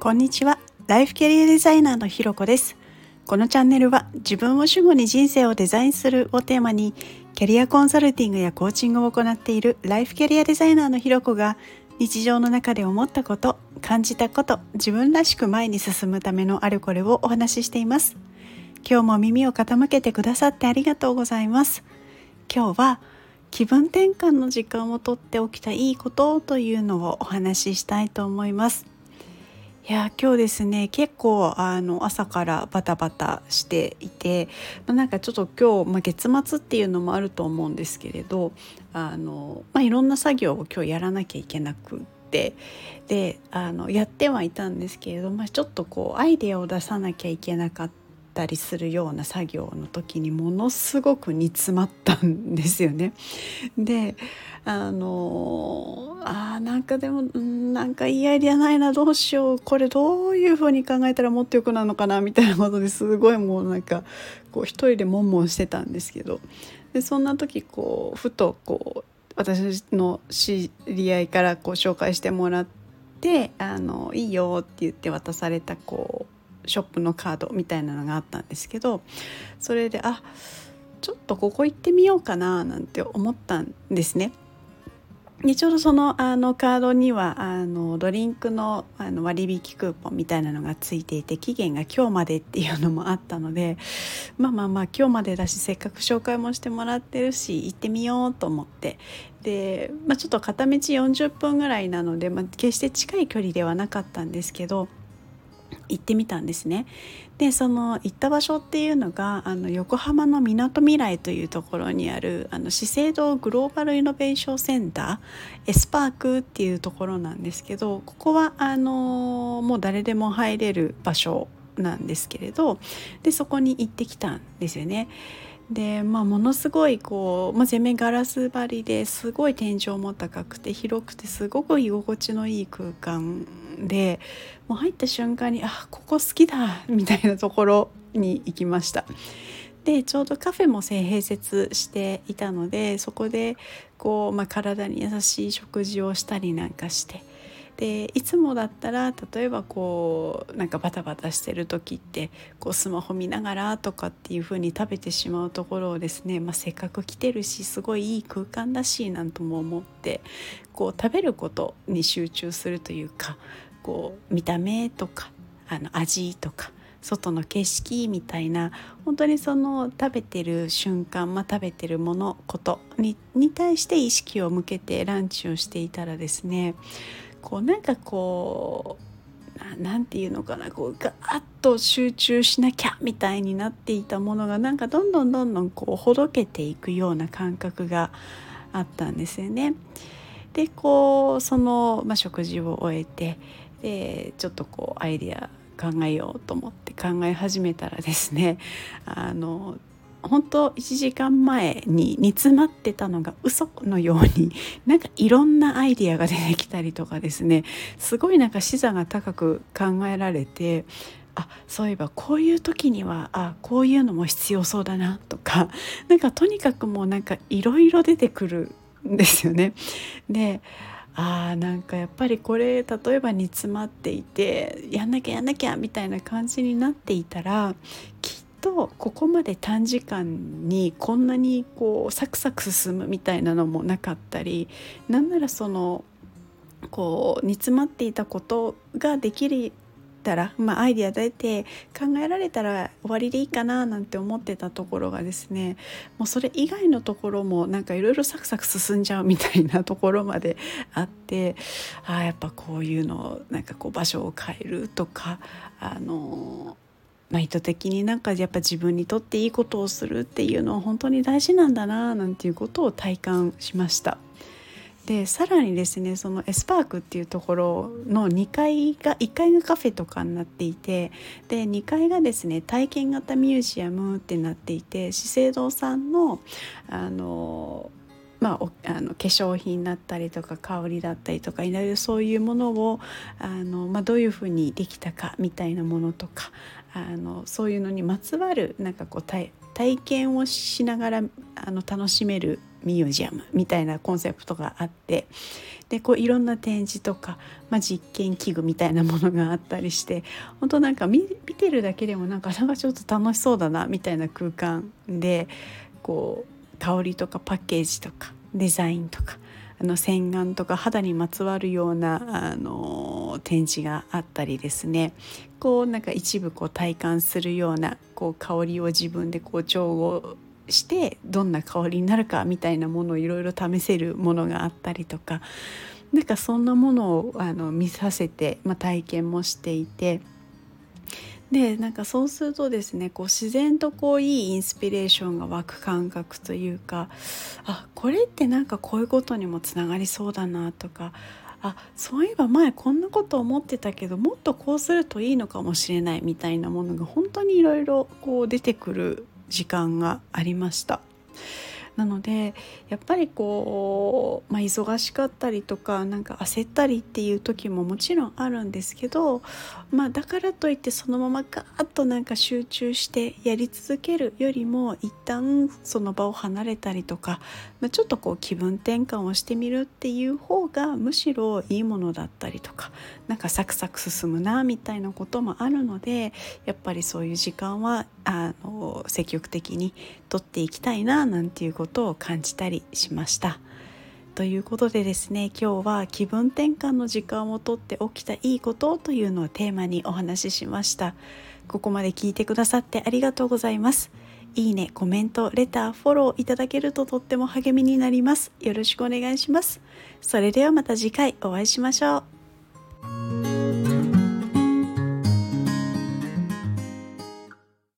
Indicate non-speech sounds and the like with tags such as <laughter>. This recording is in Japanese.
こんにちは。ライフキャリアデザイナーのひろこです。このチャンネルは自分を主語に人生をデザインするをテーマにキャリアコンサルティングやコーチングを行っているライフキャリアデザイナーのひろこが日常の中で思ったこと感じたこと自分らしく前に進むためのあれこれをお話ししています。今日も耳を傾けてくださってありがとうございます。今日は気分転換の時間をとっておきたいいことというのをお話ししたいと思います。いや今日ですね結構あの朝からバタバタしていて、まあ、なんかちょっと今日、まあ、月末っていうのもあると思うんですけれどあの、まあ、いろんな作業を今日やらなきゃいけなくってであのやってはいたんですけれど、まあ、ちょっとこうアイデアを出さなきゃいけなかったたりするような作業の時にものすごく煮詰まったんですよね。であのあなんかでもなんかいいアイデアないなどうしようこれどういうふうに考えたらもっとよくなるのかなみたいなことですごいもうなんかこう一人で悶々してたんですけどでそんな時こうふとこう私の知り合いからこう紹介してもらって「あのいいよ」って言って渡されたこうショップのカードみたいなのがあったんですけどそれであちょっとここ行ってみようかななんて思ったんですね。でちょうどそのあのカードにはあのドリンクのあの割引クーポンみたいなのがついていて期限が今日までっていうのもあったのでまあまあまあ今日までだしせっかく紹介もしてもらってるし行ってみようと思ってで、まあ、ちょっと片道40分ぐらいなので、まあ、決して近い距離ではなかったんですけど行ってみたんですね。でその行った場所っていうのがあの横浜のみなとみらいというところにあるあの資生堂グローバルイノベーションセンターエスパークっていうところなんですけどここはあのもう誰でも入れる場所なんですけれどでそこに行ってきたんですよね。で、まあ、ものすごいこう、まあ、全面ガラス張りですごい天井も高くて広くてすごく居心地のいい空間でもう入った瞬間にあここ好きだみたいなところに行きました。でちょうどカフェも併設していたのでそこでこう、まあ、体に優しい食事をしたりなんかしてでいつもだったら例えばこうなんかバタバタしてる時ってこうスマホ見ながらとかっていう風に食べてしまうところをですね、まあ、せっかく来てるしすごいいい空間だしなんとも思ってこう食べることに集中するというかこう見た目とかあの味とか外の景色みたいな本当にその食べてる瞬間、まあ、食べてるものことにに対して意識を向けてランチをしていたらですねこうなんかこう何て言うのかなこうガーッと集中しなきゃみたいになっていたものがなんかどんどんどんどんこうほどけていくような感覚があったんですよね。でこうその、まあ、食事を終えてでちょっとこうアイデア考えようと思って考え始めたらですねあの本当1時間前に煮詰まってたのが嘘のように <laughs> なんかいろんなアイディアが出てきたりとかですねすごいなんか視座が高く考えられてあそういえばこういう時にはあこういうのも必要そうだなとか <laughs> なんかとにかくもうなんかいろいろ出てくるんですよね。であーなんかやっぱりこれ例えば煮詰まっていてやんなきゃやんなきゃみたいな感じになっていたらとここまで短時間にこんなにこうサクサク進むみたいなのもなかったりなんならそのこう煮詰まっていたことができたら、まあ、アイデア出て考えられたら終わりでいいかななんて思ってたところがですねもうそれ以外のところもなんかいろいろサクサク進んじゃうみたいなところまであってああやっぱこういうのなんかこう場所を変えるとかあのまあ、意図的になんかやっぱ自分にとっていいことをするっていうのは本当に大事なんだななんていうことを体感しました。でさらにですねそのエスパークっていうところの2階が1階がカフェとかになっていてで2階がですね体験型ミュージアムってなっていて資生堂さんのあのまあ、あの化粧品だったりとか香りだったりとかいろいろそういうものをあの、まあ、どういうふうにできたかみたいなものとかあのそういうのにまつわるなんかこう体験をしながらあの楽しめるミュージアムみたいなコンセプトがあってでこういろんな展示とか、まあ、実験器具みたいなものがあったりして本当なんか見てるだけでもなんかなんかちょっと楽しそうだなみたいな空間でこう香りとかパッケージとかデザインとかあの洗顔とか肌にまつわるようなあの展示があったりですねこうなんか一部こう体感するようなこう香りを自分でこう調合してどんな香りになるかみたいなものをいろいろ試せるものがあったりとかなんかそんなものをあの見させて、まあ、体験もしていて。でなんかそうするとですねこう自然とこういいインスピレーションが湧く感覚というかあこれってなんかこういうことにもつながりそうだなとかあそういえば前こんなこと思ってたけどもっとこうするといいのかもしれないみたいなものが本当にいろいろ出てくる時間がありました。なのでやっぱりこう、まあ、忙しかったりとかなんか焦ったりっていう時ももちろんあるんですけど、まあ、だからといってそのままガーッとなんか集中してやり続けるよりも一旦その場を離れたりとか、まあ、ちょっとこう気分転換をしてみるっていう方がむしろいいものだったりとかなんかサクサク進むなみたいなこともあるのでやっぱりそういう時間はあの積極的にとっていきたいななんていうことことを感じたりしました。ということでですね今日は気分転換の時間をとって起きたいいことというのをテーマにお話ししました。ここまで聞いてくださってありがとうございます。いいねコメントレターフォローいただけるととっても励みになります。よろしくお願いします。それではまた次回お会いしましょう。